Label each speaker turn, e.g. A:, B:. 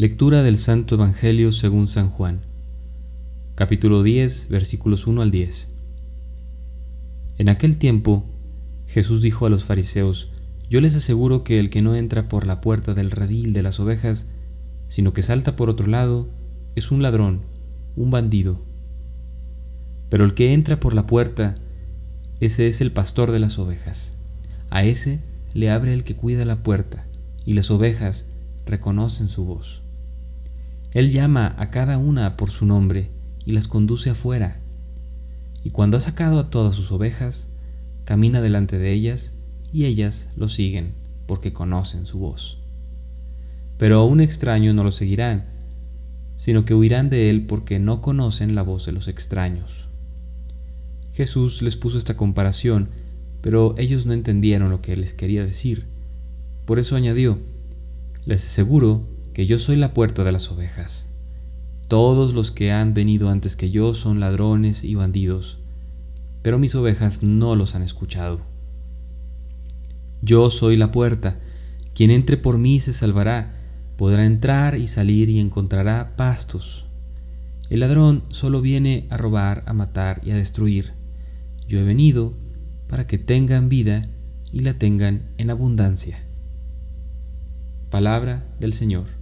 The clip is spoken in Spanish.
A: Lectura del Santo Evangelio según San Juan. Capítulo 10, versículos 1 al 10. En aquel tiempo, Jesús dijo a los fariseos, Yo les aseguro que el que no entra por la puerta del redil de las ovejas, sino que salta por otro lado, es un ladrón, un bandido. Pero el que entra por la puerta, ese es el pastor de las ovejas. A ese le abre el que cuida la puerta, y las ovejas reconocen su voz. Él llama a cada una por su nombre y las conduce afuera. Y cuando ha sacado a todas sus ovejas, camina delante de ellas y ellas lo siguen porque conocen su voz. Pero a un extraño no lo seguirán, sino que huirán de él porque no conocen la voz de los extraños. Jesús les puso esta comparación, pero ellos no entendieron lo que les quería decir. Por eso añadió, les aseguro que yo soy la puerta de las ovejas. Todos los que han venido antes que yo son ladrones y bandidos, pero mis ovejas no los han escuchado. Yo soy la puerta, quien entre por mí se salvará, podrá entrar y salir y encontrará pastos. El ladrón solo viene a robar, a matar y a destruir. Yo he venido para que tengan vida y la tengan en abundancia. Palabra del Señor.